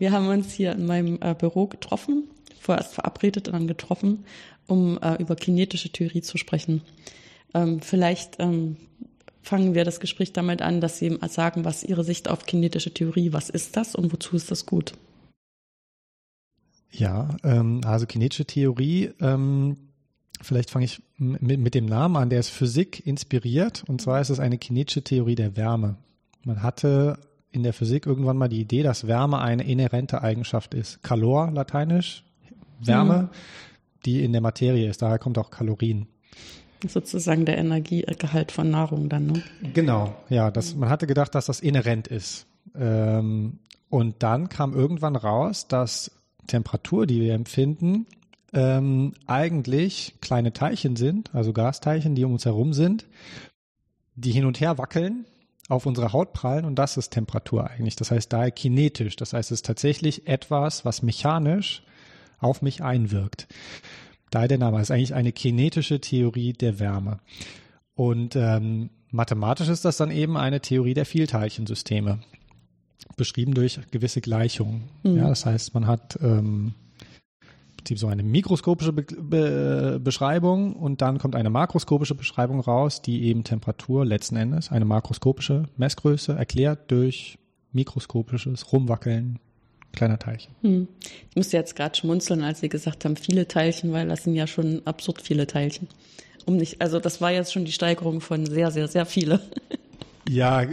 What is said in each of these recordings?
Wir haben uns hier in meinem äh, Büro getroffen, vorerst verabredet und dann getroffen, um äh, über kinetische Theorie zu sprechen. Ähm, vielleicht ähm, fangen wir das Gespräch damit an, dass Sie sagen, was Ihre Sicht auf kinetische Theorie, was ist das und wozu ist das gut? Ja, ähm, also kinetische Theorie, ähm, vielleicht fange ich mit, mit dem Namen an, der ist Physik inspiriert und zwar ist es eine kinetische Theorie der Wärme. Man hatte in der Physik irgendwann mal die Idee, dass Wärme eine inhärente Eigenschaft ist. Calor, lateinisch, Wärme, mhm. die in der Materie ist. Daher kommt auch Kalorien. Sozusagen der Energiegehalt von Nahrung dann, ne? Genau, ja. Das, man hatte gedacht, dass das inhärent ist. Ähm, und dann kam irgendwann raus, dass Temperatur, die wir empfinden, ähm, eigentlich kleine Teilchen sind, also Gasteilchen, die um uns herum sind, die hin und her wackeln auf unsere Haut prallen und das ist Temperatur eigentlich. Das heißt daher kinetisch. Das heißt, es ist tatsächlich etwas, was mechanisch auf mich einwirkt. Daher der Name ist eigentlich eine kinetische Theorie der Wärme. Und ähm, mathematisch ist das dann eben eine Theorie der Vielteilchensysteme, beschrieben durch gewisse Gleichungen. Mhm. Ja, das heißt, man hat ähm, Prinzip so eine mikroskopische Be Be Beschreibung und dann kommt eine makroskopische Beschreibung raus, die eben Temperatur letzten Endes, eine makroskopische Messgröße erklärt durch mikroskopisches Rumwackeln kleiner Teilchen. Hm. Ich musste jetzt gerade schmunzeln, als Sie gesagt haben, viele Teilchen, weil das sind ja schon absurd viele Teilchen. Um nicht, also das war jetzt schon die Steigerung von sehr, sehr, sehr viele. Ja,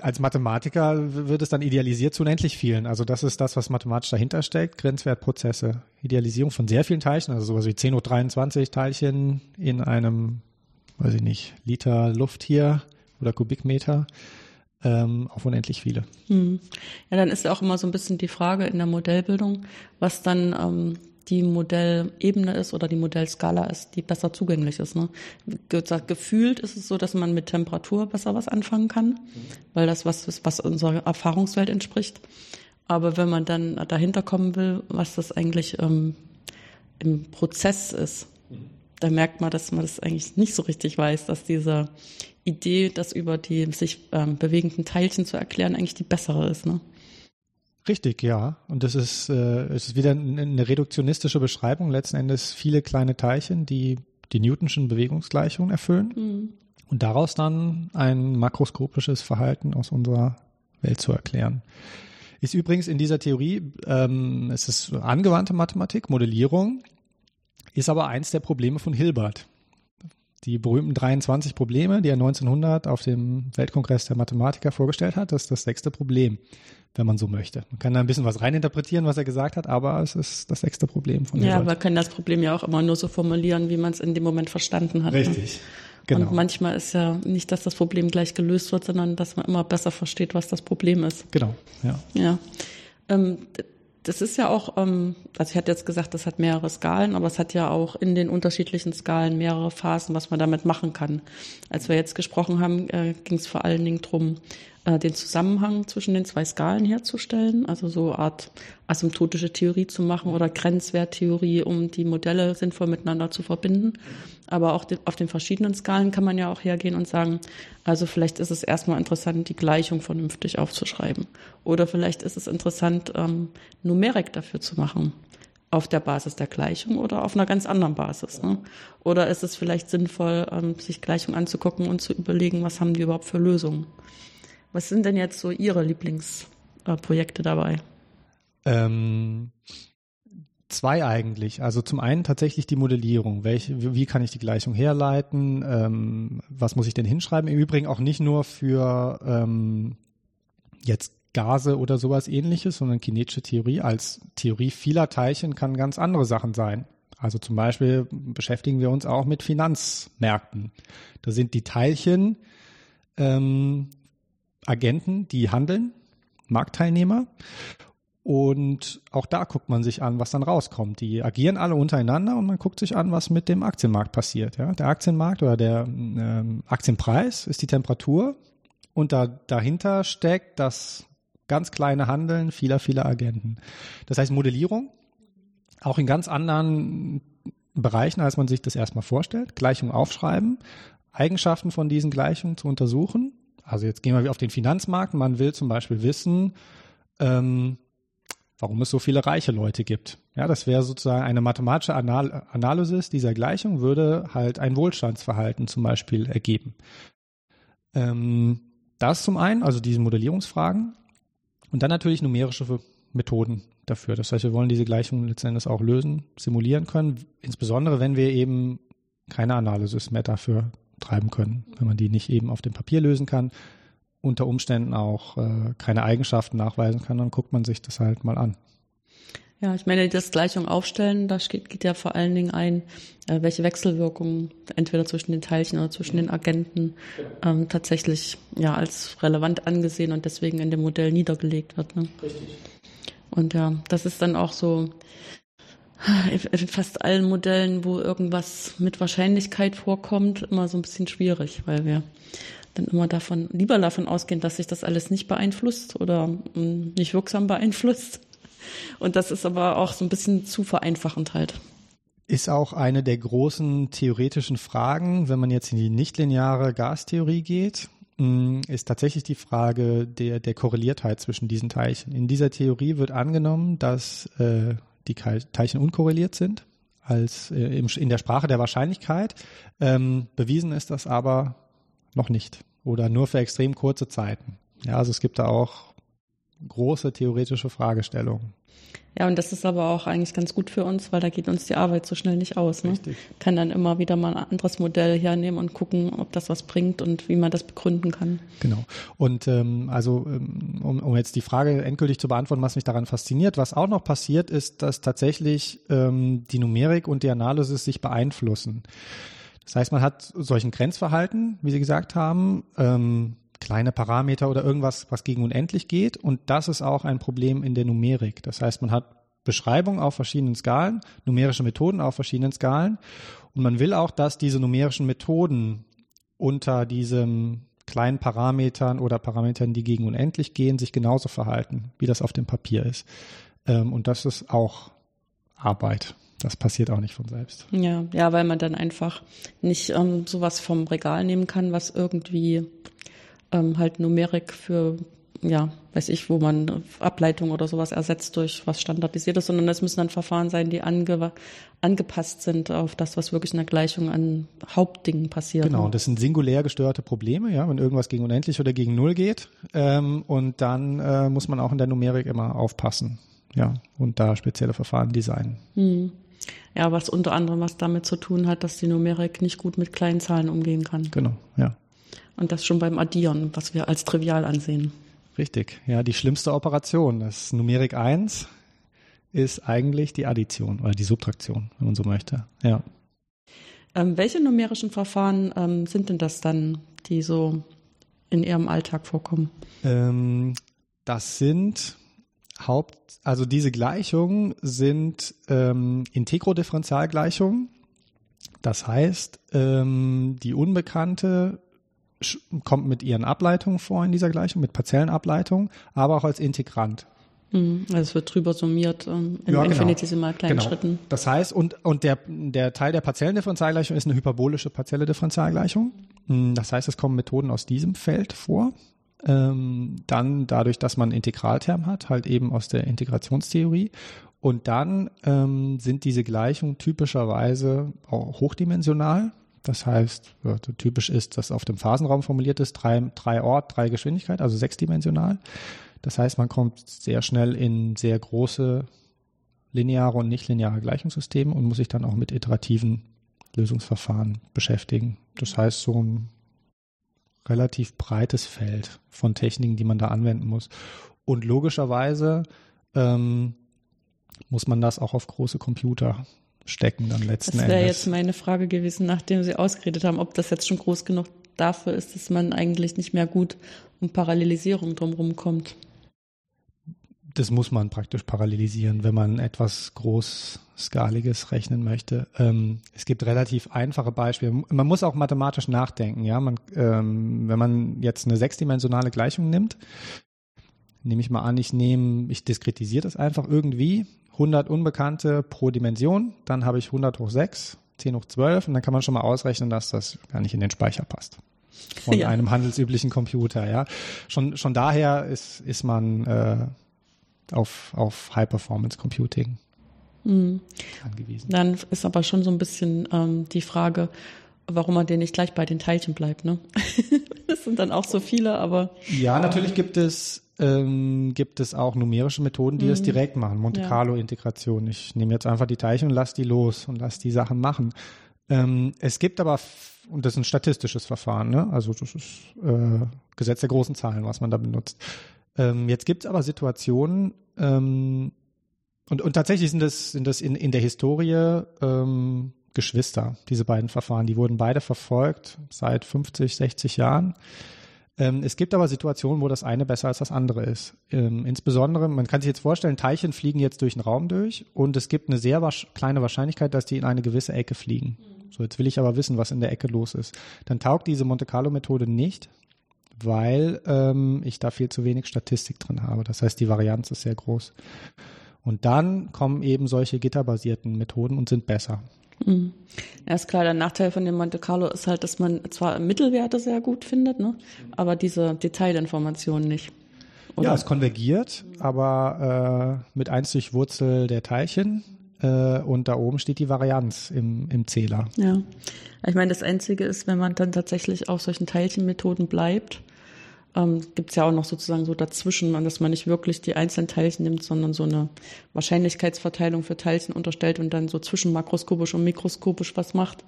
als Mathematiker wird es dann idealisiert zu unendlich vielen. Also das ist das, was mathematisch dahinter steckt. Grenzwertprozesse. Idealisierung von sehr vielen Teilchen, also sowas wie 10 hoch 23 Teilchen in einem, weiß ich nicht, Liter Luft hier oder Kubikmeter ähm, auf unendlich viele. Hm. Ja, dann ist ja auch immer so ein bisschen die Frage in der Modellbildung, was dann ähm, die Modellebene ist oder die Modellskala ist, die besser zugänglich ist. Ne? Gefühlt ist es so, dass man mit Temperatur besser was anfangen kann, weil das was ist, was unserer Erfahrungswelt entspricht. Aber wenn man dann dahinter kommen will, was das eigentlich ähm, im Prozess ist, da merkt man, dass man das eigentlich nicht so richtig weiß, dass diese Idee, das über die sich ähm, bewegenden Teilchen zu erklären, eigentlich die bessere ist. Ne? Richtig, ja. Und das ist, äh, es ist wieder eine reduktionistische Beschreibung. Letzten Endes viele kleine Teilchen, die die Newtonschen Bewegungsgleichungen erfüllen mhm. und daraus dann ein makroskopisches Verhalten aus unserer Welt zu erklären. Ist übrigens in dieser Theorie, ähm, es ist angewandte Mathematik, Modellierung, ist aber eins der Probleme von Hilbert. Die berühmten 23 Probleme, die er 1900 auf dem Weltkongress der Mathematiker vorgestellt hat, das ist das sechste Problem wenn man so möchte. Man kann da ein bisschen was reininterpretieren, was er gesagt hat, aber es ist das sechste Problem von Ja, wir können das Problem ja auch immer nur so formulieren, wie man es in dem Moment verstanden hat. Ne? Richtig. Ne? Genau. Und manchmal ist ja nicht, dass das Problem gleich gelöst wird, sondern dass man immer besser versteht, was das Problem ist. Genau, ja. Ja. Ähm, das ist ja auch, ähm, also ich hatte jetzt gesagt, das hat mehrere Skalen, aber es hat ja auch in den unterschiedlichen Skalen mehrere Phasen, was man damit machen kann. Als wir jetzt gesprochen haben, äh, ging es vor allen Dingen drum, äh, den Zusammenhang zwischen den zwei Skalen herzustellen, also so eine Art asymptotische Theorie zu machen oder Grenzwerttheorie, um die Modelle sinnvoll miteinander zu verbinden. Aber auch auf den verschiedenen Skalen kann man ja auch hergehen und sagen, also vielleicht ist es erstmal interessant, die Gleichung vernünftig aufzuschreiben. Oder vielleicht ist es interessant, ähm, Numerik dafür zu machen auf der Basis der Gleichung oder auf einer ganz anderen Basis. Ne? Oder ist es vielleicht sinnvoll, ähm, sich Gleichungen anzugucken und zu überlegen, was haben die überhaupt für Lösungen? Was sind denn jetzt so Ihre Lieblingsprojekte dabei? Ähm, zwei eigentlich. Also zum einen tatsächlich die Modellierung. Welche, wie kann ich die Gleichung herleiten? Ähm, was muss ich denn hinschreiben? Im Übrigen auch nicht nur für ähm, jetzt Gase oder sowas ähnliches, sondern kinetische Theorie als Theorie vieler Teilchen kann ganz andere Sachen sein. Also zum Beispiel beschäftigen wir uns auch mit Finanzmärkten. Da sind die Teilchen ähm, Agenten, die handeln, Marktteilnehmer. Und auch da guckt man sich an, was dann rauskommt. Die agieren alle untereinander und man guckt sich an, was mit dem Aktienmarkt passiert. Ja? Der Aktienmarkt oder der ähm, Aktienpreis ist die Temperatur und da, dahinter steckt das ganz kleine Handeln vieler, vieler Agenten. Das heißt Modellierung, auch in ganz anderen Bereichen, als man sich das erstmal vorstellt. Gleichungen aufschreiben, Eigenschaften von diesen Gleichungen zu untersuchen. Also jetzt gehen wir auf den Finanzmarkt. Man will zum Beispiel wissen, ähm, warum es so viele reiche Leute gibt. Ja, das wäre sozusagen eine mathematische Anal Analysis dieser Gleichung, würde halt ein Wohlstandsverhalten zum Beispiel ergeben. Ähm, das zum einen, also diese Modellierungsfragen. Und dann natürlich numerische Methoden dafür. Das heißt, wir wollen diese Gleichungen letztendlich auch lösen, simulieren können, insbesondere wenn wir eben keine Analysis mehr dafür treiben können, wenn man die nicht eben auf dem Papier lösen kann, unter Umständen auch äh, keine Eigenschaften nachweisen kann, dann guckt man sich das halt mal an. Ja, ich meine, das Gleichung aufstellen, da geht, geht ja vor allen Dingen ein, äh, welche Wechselwirkungen entweder zwischen den Teilchen oder zwischen den Agenten ähm, tatsächlich ja als relevant angesehen und deswegen in dem Modell niedergelegt wird. Ne? Richtig. Und ja, das ist dann auch so in fast allen Modellen, wo irgendwas mit Wahrscheinlichkeit vorkommt, immer so ein bisschen schwierig, weil wir dann immer davon, lieber davon ausgehen, dass sich das alles nicht beeinflusst oder mm, nicht wirksam beeinflusst. Und das ist aber auch so ein bisschen zu vereinfachend halt. Ist auch eine der großen theoretischen Fragen, wenn man jetzt in die nichtlineare Gastheorie geht, mm, ist tatsächlich die Frage der, der Korreliertheit zwischen diesen Teilchen. In dieser Theorie wird angenommen, dass äh, die Teilchen unkorreliert sind als äh, in der Sprache der Wahrscheinlichkeit. Ähm, bewiesen ist das aber noch nicht oder nur für extrem kurze Zeiten. Ja, also es gibt da auch große theoretische Fragestellungen. Ja, und das ist aber auch eigentlich ganz gut für uns, weil da geht uns die Arbeit so schnell nicht aus. Ne? Richtig. Kann dann immer wieder mal ein anderes Modell hernehmen und gucken, ob das was bringt und wie man das begründen kann. Genau. Und ähm, also ähm, um, um jetzt die Frage endgültig zu beantworten, was mich daran fasziniert, was auch noch passiert, ist, dass tatsächlich ähm, die Numerik und die Analysis sich beeinflussen. Das heißt, man hat solchen Grenzverhalten, wie Sie gesagt haben, ähm, kleine Parameter oder irgendwas, was gegen unendlich geht. Und das ist auch ein Problem in der Numerik. Das heißt, man hat Beschreibungen auf verschiedenen Skalen, numerische Methoden auf verschiedenen Skalen. Und man will auch, dass diese numerischen Methoden unter diesen kleinen Parametern oder Parametern, die gegen unendlich gehen, sich genauso verhalten, wie das auf dem Papier ist. Ähm, und das ist auch Arbeit. Das passiert auch nicht von selbst. Ja, ja, weil man dann einfach nicht ähm, sowas vom Regal nehmen kann, was irgendwie ähm, halt Numerik für, ja, weiß ich, wo man Ableitung oder sowas ersetzt durch was standardisiertes, sondern es müssen dann Verfahren sein, die ange angepasst sind auf das, was wirklich in der Gleichung an Hauptdingen passiert. Genau, das sind singulär gestörte Probleme, ja, wenn irgendwas gegen unendlich oder gegen Null geht. Ähm, und dann äh, muss man auch in der Numerik immer aufpassen. Ja, und da spezielle Verfahren designen. Hm. Ja, was unter anderem was damit zu tun hat, dass die Numerik nicht gut mit kleinen Zahlen umgehen kann. Genau, ja. Und das schon beim Addieren, was wir als trivial ansehen. Richtig, ja, die schlimmste Operation. Das Numerik 1 ist eigentlich die Addition oder die Subtraktion, wenn man so möchte. Ja. Ähm, welche numerischen Verfahren ähm, sind denn das dann, die so in Ihrem Alltag vorkommen? Ähm, das sind Haupt, also diese Gleichungen sind ähm, Integrodifferentialgleichungen. Das heißt, ähm, die Unbekannte kommt mit ihren Ableitungen vor in dieser Gleichung, mit Parzellenableitungen, aber auch als Integrant. Mhm. Also es wird drüber summiert ähm, in ja, infinitesimal genau. kleinen genau. Schritten. Das heißt, und, und der, der Teil der Parzellendifferentialgleichung ist eine hyperbolische partielle Differentialgleichung. Mhm, das heißt, es kommen Methoden aus diesem Feld vor. Ähm, dann dadurch, dass man Integralterm hat, halt eben aus der Integrationstheorie. Und dann ähm, sind diese Gleichungen typischerweise auch hochdimensional. Das heißt, ja, typisch ist, dass auf dem Phasenraum formuliert ist, drei, drei Ort, drei Geschwindigkeit, also sechsdimensional. Das heißt, man kommt sehr schnell in sehr große lineare und nichtlineare Gleichungssysteme und muss sich dann auch mit iterativen Lösungsverfahren beschäftigen. Das heißt, so ein relativ breites Feld von Techniken, die man da anwenden muss. Und logischerweise ähm, muss man das auch auf große Computer stecken dann letzten das Endes. Das wäre jetzt meine Frage gewesen, nachdem Sie ausgeredet haben, ob das jetzt schon groß genug dafür ist, dass man eigentlich nicht mehr gut um Parallelisierung drumherum kommt. das muss man praktisch parallelisieren, wenn man etwas Großskaliges rechnen möchte. Ähm, es gibt relativ einfache Beispiele. Man muss auch mathematisch nachdenken. Ja, man, ähm, wenn man jetzt eine sechsdimensionale Gleichung nimmt, nehme ich mal an, ich nehme, ich diskretisiere das einfach irgendwie. 100 Unbekannte pro Dimension, dann habe ich 100 hoch 6, 10 hoch 12 und dann kann man schon mal ausrechnen, dass das gar nicht in den Speicher passt von ja. einem handelsüblichen Computer. Ja, schon schon daher ist ist man äh, auf, auf High Performance Computing mhm. angewiesen. Dann ist aber schon so ein bisschen ähm, die Frage, warum man denn nicht gleich bei den Teilchen bleibt, ne? sind dann auch so viele, aber. Ja, natürlich gibt es, ähm, gibt es auch numerische Methoden, die mhm. das direkt machen. Monte Carlo Integration. Ich nehme jetzt einfach die Teilchen und lasse die los und lasse die Sachen machen. Ähm, es gibt aber, und das ist ein statistisches Verfahren, ne? Also das ist äh, Gesetz der großen Zahlen, was man da benutzt. Ähm, jetzt gibt es aber Situationen, ähm, und, und tatsächlich sind das, sind das in, in der Historie ähm, Geschwister, diese beiden Verfahren. Die wurden beide verfolgt seit 50, 60 Jahren. Ähm, es gibt aber Situationen, wo das eine besser als das andere ist. Ähm, insbesondere, man kann sich jetzt vorstellen, Teilchen fliegen jetzt durch den Raum durch und es gibt eine sehr kleine Wahrscheinlichkeit, dass die in eine gewisse Ecke fliegen. So, jetzt will ich aber wissen, was in der Ecke los ist. Dann taugt diese Monte Carlo Methode nicht, weil ähm, ich da viel zu wenig Statistik drin habe. Das heißt, die Varianz ist sehr groß. Und dann kommen eben solche gitterbasierten Methoden und sind besser. Mhm. Ja, ist klar, der Nachteil von dem Monte Carlo ist halt, dass man zwar Mittelwerte sehr gut findet, ne, aber diese Detailinformationen nicht. Oder? Ja, es konvergiert, aber äh, mit 1 durch Wurzel der Teilchen äh, und da oben steht die Varianz im, im Zähler. Ja, ich meine, das Einzige ist, wenn man dann tatsächlich auf solchen Teilchenmethoden bleibt, ähm, gibt es ja auch noch sozusagen so dazwischen, dass man nicht wirklich die einzelnen Teilchen nimmt, sondern so eine Wahrscheinlichkeitsverteilung für Teilchen unterstellt und dann so zwischen makroskopisch und mikroskopisch was macht.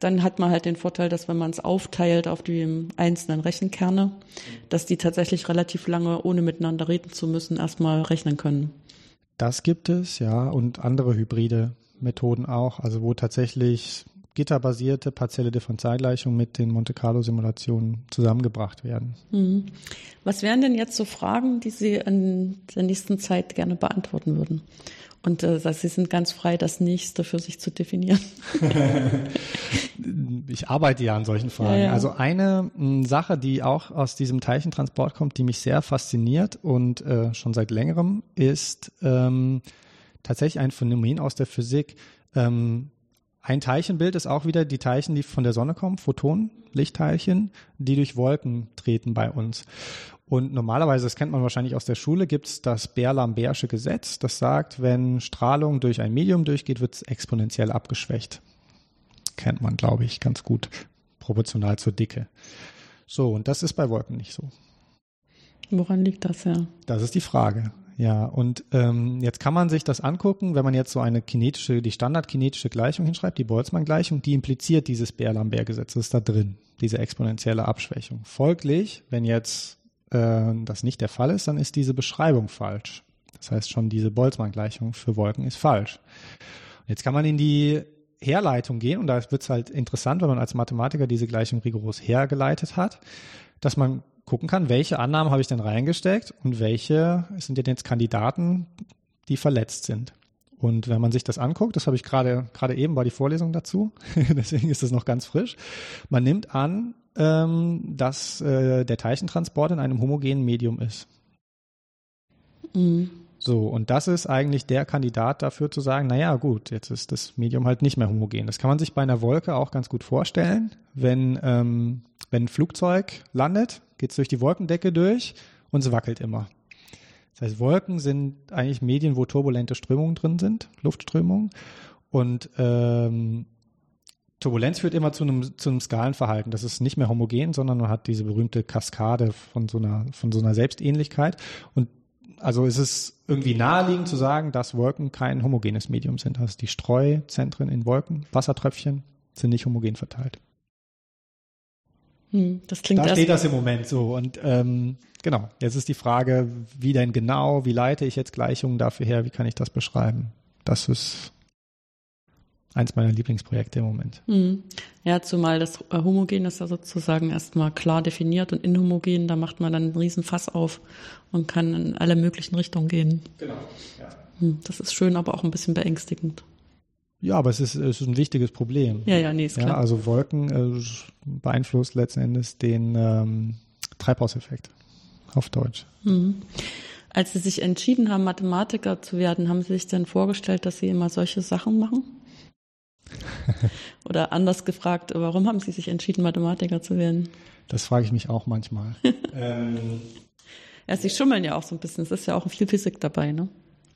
Dann hat man halt den Vorteil, dass wenn man es aufteilt auf die einzelnen Rechenkerne, dass die tatsächlich relativ lange, ohne miteinander reden zu müssen, erstmal rechnen können. Das gibt es, ja, und andere hybride Methoden auch, also wo tatsächlich gitterbasierte partielle Differentialgleichungen mit den Monte Carlo Simulationen zusammengebracht werden. Mhm. Was wären denn jetzt so Fragen, die Sie in der nächsten Zeit gerne beantworten würden? Und äh, Sie sind ganz frei, das nächste für sich zu definieren. ich arbeite ja an solchen Fragen. Ja, ja. Also eine m, Sache, die auch aus diesem Teilchentransport kommt, die mich sehr fasziniert und äh, schon seit längerem, ist ähm, tatsächlich ein Phänomen aus der Physik. Ähm, ein Teilchenbild ist auch wieder die Teilchen, die von der Sonne kommen, Photonen, Lichtteilchen, die durch Wolken treten bei uns. Und normalerweise, das kennt man wahrscheinlich aus der Schule, gibt es das Beer-Lambertsche Gesetz, das sagt, wenn Strahlung durch ein Medium durchgeht, wird es exponentiell abgeschwächt. Kennt man, glaube ich, ganz gut, proportional zur Dicke. So, und das ist bei Wolken nicht so. Woran liegt das ja? Das ist die Frage. Ja, und ähm, jetzt kann man sich das angucken, wenn man jetzt so eine kinetische, die standardkinetische Gleichung hinschreibt, die Boltzmann-Gleichung, die impliziert dieses Beer-Lambert-Gesetz, das ist da drin, diese exponentielle Abschwächung. Folglich, wenn jetzt äh, das nicht der Fall ist, dann ist diese Beschreibung falsch. Das heißt schon, diese Boltzmann-Gleichung für Wolken ist falsch. Und jetzt kann man in die Herleitung gehen und da wird es halt interessant, wenn man als Mathematiker diese Gleichung rigoros hergeleitet hat, dass man gucken kann, welche Annahmen habe ich denn reingesteckt und welche sind denn jetzt Kandidaten, die verletzt sind. Und wenn man sich das anguckt, das habe ich gerade gerade eben war die Vorlesung dazu, deswegen ist das noch ganz frisch. Man nimmt an, ähm, dass äh, der Teilchentransport in einem homogenen Medium ist. Mhm. So, und das ist eigentlich der Kandidat dafür zu sagen, naja, gut, jetzt ist das Medium halt nicht mehr homogen. Das kann man sich bei einer Wolke auch ganz gut vorstellen. Wenn, ähm, wenn ein Flugzeug landet, geht es durch die Wolkendecke durch und es wackelt immer. Das heißt, Wolken sind eigentlich Medien, wo turbulente Strömungen drin sind, Luftströmungen. Und ähm, Turbulenz führt immer zu einem, zu einem Skalenverhalten. Das ist nicht mehr homogen, sondern man hat diese berühmte Kaskade von so einer, von so einer Selbstähnlichkeit. Und also ist es irgendwie naheliegend zu sagen, dass Wolken kein homogenes Medium sind. Also die Streuzentren in Wolken, Wassertröpfchen, sind nicht homogen verteilt. Hm, das klingt da steht das im Moment so. Und ähm, genau, jetzt ist die Frage, wie denn genau, wie leite ich jetzt Gleichungen dafür her, wie kann ich das beschreiben? Das ist eins meiner Lieblingsprojekte im Moment. Mhm. Ja, zumal das äh, Homogen ist ja sozusagen erstmal klar definiert und inhomogen, da macht man dann einen riesen Fass auf und kann in alle möglichen Richtungen gehen. Genau. Ja. Hm, das ist schön, aber auch ein bisschen beängstigend. Ja, aber es ist, es ist ein wichtiges Problem. Ja, ja, nee, ist klar. Ja, also Wolken äh, beeinflusst letzten Endes den ähm, Treibhauseffekt auf Deutsch. Mhm. Als Sie sich entschieden haben, Mathematiker zu werden, haben Sie sich denn vorgestellt, dass Sie immer solche Sachen machen? Oder anders gefragt, warum haben Sie sich entschieden, Mathematiker zu werden? Das frage ich mich auch manchmal. ähm, ja, Sie schummeln ja auch so ein bisschen. Es ist ja auch viel Physik dabei, ne?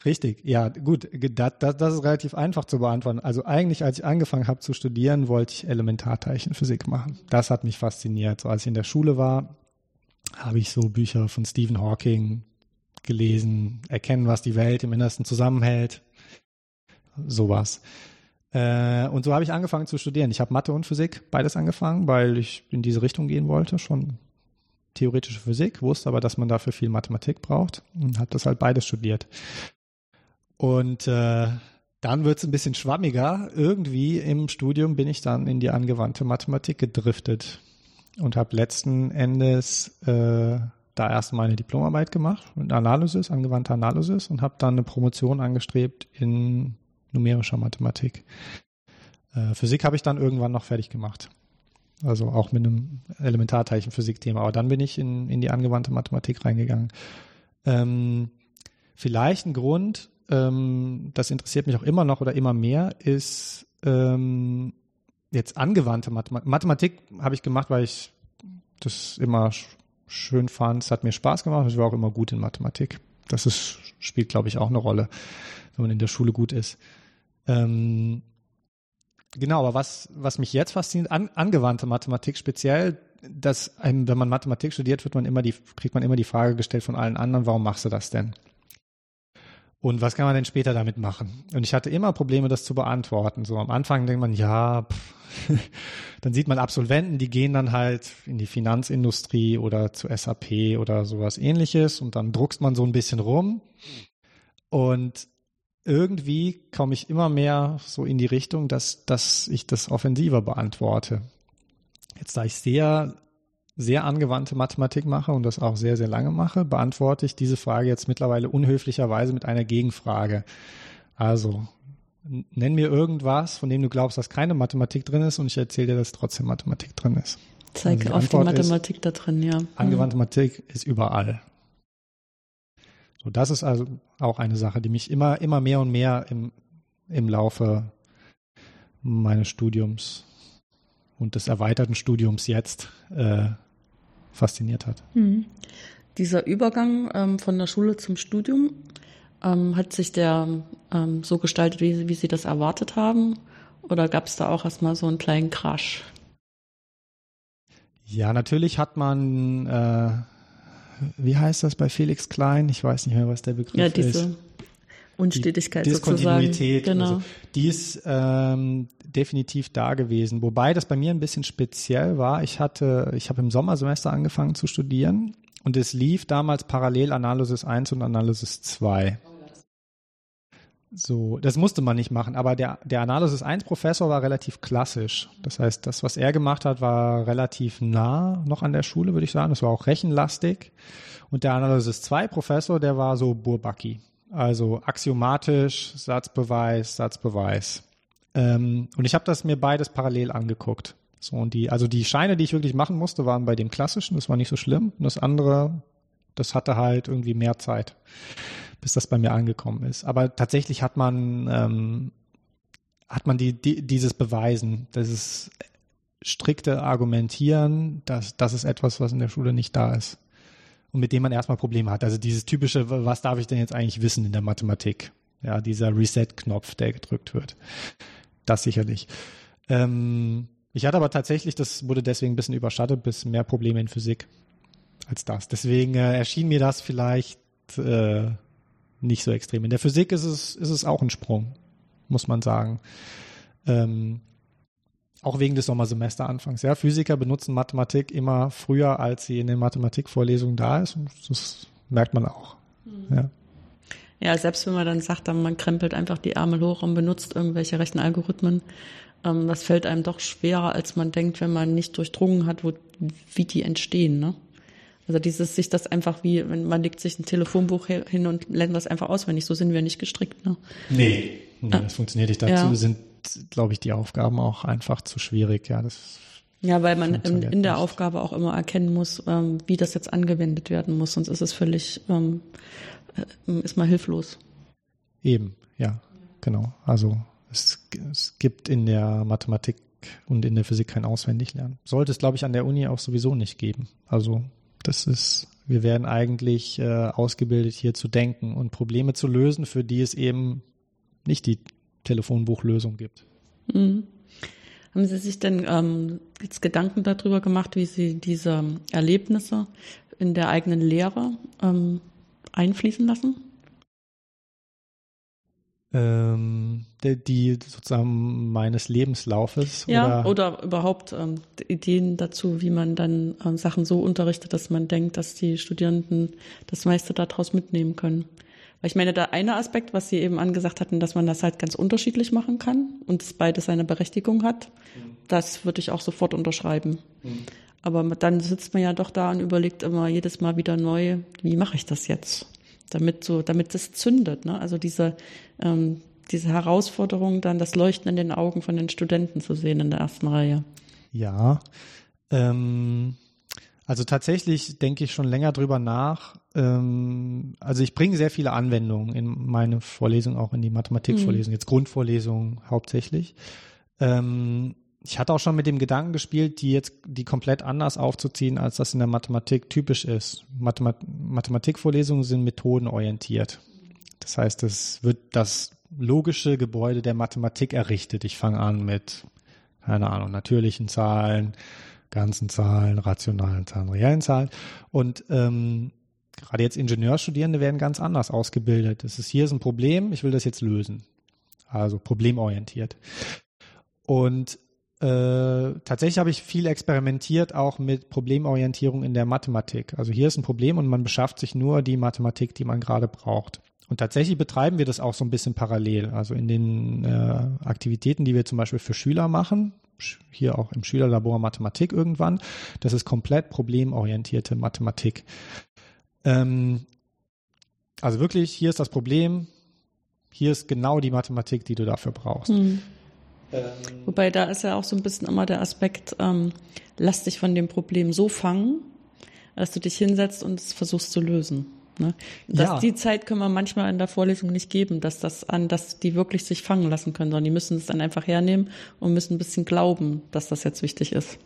Richtig, ja, gut, das, das, das ist relativ einfach zu beantworten. Also eigentlich, als ich angefangen habe zu studieren, wollte ich Elementarteilchenphysik machen. Das hat mich fasziniert. So als ich in der Schule war, habe ich so Bücher von Stephen Hawking gelesen, erkennen, was die Welt im Innersten zusammenhält, sowas. Äh, und so habe ich angefangen zu studieren. Ich habe Mathe und Physik beides angefangen, weil ich in diese Richtung gehen wollte, schon theoretische Physik, wusste aber, dass man dafür viel Mathematik braucht und habe das halt beides studiert. Und äh, dann wird es ein bisschen schwammiger. Irgendwie im Studium bin ich dann in die angewandte Mathematik gedriftet und habe letzten Endes äh, da erstmal eine Diplomarbeit gemacht und Analysis, angewandte Analysis und habe dann eine Promotion angestrebt in numerischer Mathematik. Äh, Physik habe ich dann irgendwann noch fertig gemacht. Also auch mit einem Elementarteilchenphysik-Thema. Aber dann bin ich in, in die angewandte Mathematik reingegangen. Ähm, vielleicht ein Grund, ähm, das interessiert mich auch immer noch oder immer mehr, ist ähm, jetzt angewandte Mathematik. Mathematik habe ich gemacht, weil ich das immer schön fand. Es hat mir Spaß gemacht. Ich war auch immer gut in Mathematik. Das ist, spielt, glaube ich, auch eine Rolle, wenn man in der Schule gut ist. Ähm, genau, aber was, was mich jetzt fasziniert, an, angewandte Mathematik speziell, dass einem, wenn man Mathematik studiert, wird man immer die, kriegt man immer die Frage gestellt von allen anderen, warum machst du das denn? Und was kann man denn später damit machen? Und ich hatte immer Probleme, das zu beantworten. So am Anfang denkt man, ja, pff, dann sieht man Absolventen, die gehen dann halt in die Finanzindustrie oder zu SAP oder sowas ähnliches und dann druckst man so ein bisschen rum. Und irgendwie komme ich immer mehr so in die Richtung, dass, dass ich das offensiver beantworte. Jetzt, da ich sehr, sehr angewandte Mathematik mache und das auch sehr, sehr lange mache, beantworte ich diese Frage jetzt mittlerweile unhöflicherweise mit einer Gegenfrage. Also, nenn mir irgendwas, von dem du glaubst, dass keine Mathematik drin ist und ich erzähle dir, dass trotzdem Mathematik drin ist. Zeig also auf die Mathematik ist, da drin, ja. Angewandte. Mathematik ist überall. So, das ist also auch eine Sache, die mich immer, immer mehr und mehr im, im Laufe meines Studiums und des erweiterten Studiums jetzt äh, fasziniert hat. Mhm. Dieser Übergang ähm, von der Schule zum Studium, ähm, hat sich der ähm, so gestaltet, wie, wie Sie das erwartet haben? Oder gab es da auch erstmal so einen kleinen Crash? Ja, natürlich hat man äh, wie heißt das bei Felix Klein? Ich weiß nicht mehr, was der Begriff ja, diese ist. Unstetigkeit die Diskontinuität. Sozusagen. Genau. Also, die ist ähm, definitiv da gewesen. Wobei das bei mir ein bisschen speziell war. Ich hatte, ich habe im Sommersemester angefangen zu studieren und es lief damals parallel Analysis 1 und Analysis 2. So, das musste man nicht machen, aber der, der Analysis 1 Professor war relativ klassisch. Das heißt, das, was er gemacht hat, war relativ nah noch an der Schule, würde ich sagen. Das war auch rechenlastig. Und der Analysis 2 Professor, der war so Burbaki. Also axiomatisch, Satzbeweis, Satzbeweis. Ähm, und ich habe das mir beides parallel angeguckt. So, und die, also die Scheine, die ich wirklich machen musste, waren bei dem klassischen, das war nicht so schlimm. Und das andere, das hatte halt irgendwie mehr Zeit bis das bei mir angekommen ist. Aber tatsächlich hat man, ähm, hat man die, die, dieses Beweisen, dieses strikte Argumentieren, dass das ist etwas, was in der Schule nicht da ist. Und mit dem man erstmal Probleme hat. Also dieses typische, was darf ich denn jetzt eigentlich wissen in der Mathematik? Ja, dieser Reset-Knopf, der gedrückt wird. Das sicherlich. Ähm, ich hatte aber tatsächlich, das wurde deswegen ein bisschen überschattet, bis mehr Probleme in Physik als das. Deswegen äh, erschien mir das vielleicht äh, nicht so extrem. In der Physik ist es, ist es auch ein Sprung, muss man sagen. Ähm, auch wegen des Sommersemesteranfangs. Ja, Physiker benutzen Mathematik immer früher, als sie in den Mathematikvorlesungen da ist. Und das merkt man auch. Mhm. Ja. Ja, selbst wenn man dann sagt, dann man krempelt einfach die Ärmel hoch und benutzt irgendwelche Rechenalgorithmen, ähm, das fällt einem doch schwerer, als man denkt, wenn man nicht durchdrungen hat, wo, wie die entstehen. Ne? Also dieses sich das einfach wie, wenn man legt sich ein Telefonbuch hin und lernt das einfach auswendig. So sind wir nicht gestrickt. Ne? Nee, nee das funktioniert nicht. Dazu ja. sind, glaube ich, die Aufgaben auch einfach zu schwierig. Ja, das ja, weil man in, in der nicht. Aufgabe auch immer erkennen muss, ähm, wie das jetzt angewendet werden muss, sonst ist es völlig, ähm, äh, ist man hilflos. Eben, ja, genau. Also es, es gibt in der Mathematik und in der Physik kein Auswendiglernen. Sollte es, glaube ich, an der Uni auch sowieso nicht geben. Also das ist, wir werden eigentlich äh, ausgebildet, hier zu denken und Probleme zu lösen, für die es eben nicht die Telefonbuchlösung gibt. Mhm. Haben Sie sich denn ähm, jetzt Gedanken darüber gemacht, wie Sie diese Erlebnisse in der eigenen Lehre ähm, einfließen lassen? ähm, die, die, sozusagen meines Lebenslaufes. Ja, oder, oder überhaupt ähm, Ideen dazu, wie man dann ähm, Sachen so unterrichtet, dass man denkt, dass die Studierenden das meiste daraus mitnehmen können. Weil ich meine, der eine Aspekt, was Sie eben angesagt hatten, dass man das halt ganz unterschiedlich machen kann und es beides seine Berechtigung hat, mhm. das würde ich auch sofort unterschreiben. Mhm. Aber dann sitzt man ja doch da und überlegt immer jedes Mal wieder neu, wie mache ich das jetzt? damit so, damit es zündet. Ne? Also diese, ähm, diese Herausforderung, dann das Leuchten in den Augen von den Studenten zu sehen in der ersten Reihe. Ja, ähm, also tatsächlich denke ich schon länger drüber nach. Ähm, also ich bringe sehr viele Anwendungen in meine Vorlesung, auch in die Mathematikvorlesung, mhm. jetzt Grundvorlesungen hauptsächlich. Ähm, ich hatte auch schon mit dem Gedanken gespielt, die jetzt die komplett anders aufzuziehen, als das in der Mathematik typisch ist. Mathemat Mathematikvorlesungen sind methodenorientiert. Das heißt, es wird das logische Gebäude der Mathematik errichtet. Ich fange an mit, keine Ahnung, natürlichen Zahlen, ganzen Zahlen, rationalen Zahlen, reellen Zahlen. Und ähm, gerade jetzt Ingenieurstudierende werden ganz anders ausgebildet. Das ist hier ist ein Problem, ich will das jetzt lösen. Also problemorientiert. Und äh, tatsächlich habe ich viel experimentiert, auch mit Problemorientierung in der Mathematik. Also hier ist ein Problem und man beschafft sich nur die Mathematik, die man gerade braucht. Und tatsächlich betreiben wir das auch so ein bisschen parallel. Also in den äh, Aktivitäten, die wir zum Beispiel für Schüler machen, hier auch im Schülerlabor Mathematik irgendwann, das ist komplett problemorientierte Mathematik. Ähm, also wirklich, hier ist das Problem, hier ist genau die Mathematik, die du dafür brauchst. Mhm. Ähm, Wobei da ist ja auch so ein bisschen immer der Aspekt, ähm, lass dich von dem Problem so fangen, dass du dich hinsetzt und es versuchst zu lösen. Ne? Das, ja. Die Zeit können wir manchmal in der Vorlesung nicht geben, dass das an, dass die wirklich sich fangen lassen können, sondern die müssen es dann einfach hernehmen und müssen ein bisschen glauben, dass das jetzt wichtig ist.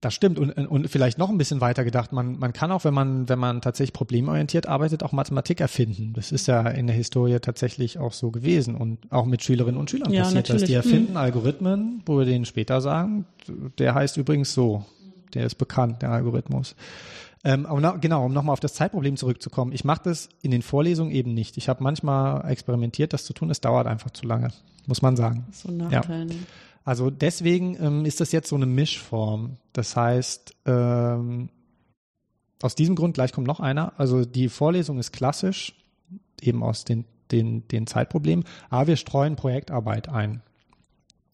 Das stimmt und, und vielleicht noch ein bisschen weiter gedacht. Man, man kann auch, wenn man, wenn man tatsächlich problemorientiert arbeitet, auch Mathematik erfinden. Das ist ja in der Historie tatsächlich auch so gewesen und auch mit Schülerinnen und Schülern ja, passiert das. Die erfinden mhm. Algorithmen, wo wir denen später sagen, der heißt übrigens so, der ist bekannt, der Algorithmus. Ähm, aber na, genau, um nochmal auf das Zeitproblem zurückzukommen. Ich mache das in den Vorlesungen eben nicht. Ich habe manchmal experimentiert, das zu tun. Es dauert einfach zu lange, muss man sagen. So ein Nachteil. Ja. Also deswegen ähm, ist das jetzt so eine Mischform. Das heißt, ähm, aus diesem Grund, gleich kommt noch einer, also die Vorlesung ist klassisch, eben aus den, den, den Zeitproblemen, aber wir streuen Projektarbeit ein.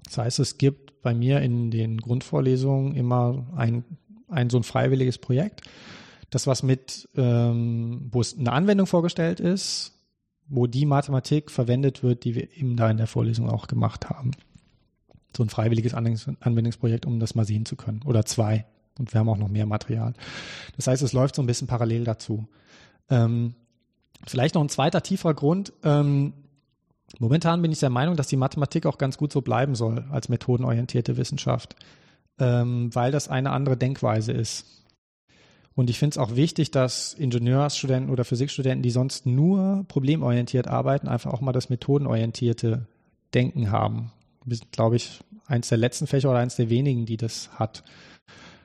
Das heißt, es gibt bei mir in den Grundvorlesungen immer ein, ein so ein freiwilliges Projekt, das was mit, ähm, wo es eine Anwendung vorgestellt ist, wo die Mathematik verwendet wird, die wir eben da in der Vorlesung auch gemacht haben so ein freiwilliges Anwendungsprojekt, um das mal sehen zu können. Oder zwei. Und wir haben auch noch mehr Material. Das heißt, es läuft so ein bisschen parallel dazu. Ähm, vielleicht noch ein zweiter tieferer Grund. Ähm, momentan bin ich der Meinung, dass die Mathematik auch ganz gut so bleiben soll als methodenorientierte Wissenschaft, ähm, weil das eine andere Denkweise ist. Und ich finde es auch wichtig, dass Ingenieursstudenten oder Physikstudenten, die sonst nur problemorientiert arbeiten, einfach auch mal das methodenorientierte Denken haben wir sind, glaube ich, eins der letzten Fächer oder eins der wenigen, die das hat.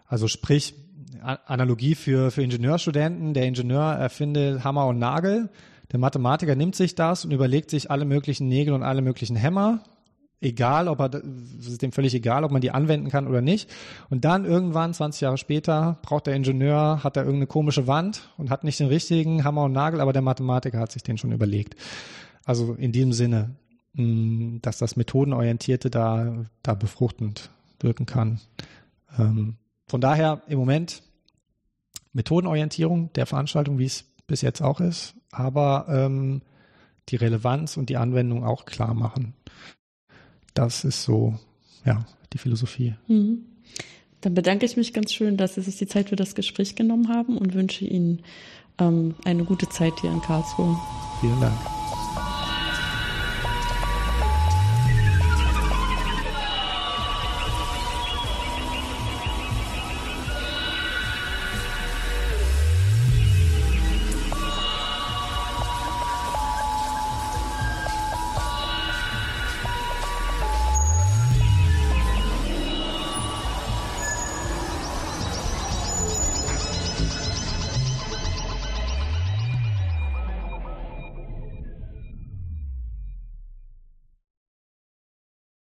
Also sprich, Analogie für, für Ingenieurstudenten. Der Ingenieur erfindet Hammer und Nagel. Der Mathematiker nimmt sich das und überlegt sich alle möglichen Nägel und alle möglichen Hämmer egal, ob er, es ist dem völlig egal, ob man die anwenden kann oder nicht. Und dann irgendwann, 20 Jahre später, braucht der Ingenieur, hat er irgendeine komische Wand und hat nicht den richtigen Hammer und Nagel, aber der Mathematiker hat sich den schon überlegt. Also in diesem Sinne, dass das Methodenorientierte da, da befruchtend wirken kann. Ähm, von daher im Moment Methodenorientierung der Veranstaltung, wie es bis jetzt auch ist, aber ähm, die Relevanz und die Anwendung auch klar machen. Das ist so, ja, die Philosophie. Mhm. Dann bedanke ich mich ganz schön, dass Sie sich die Zeit für das Gespräch genommen haben und wünsche Ihnen ähm, eine gute Zeit hier in Karlsruhe. Vielen Dank.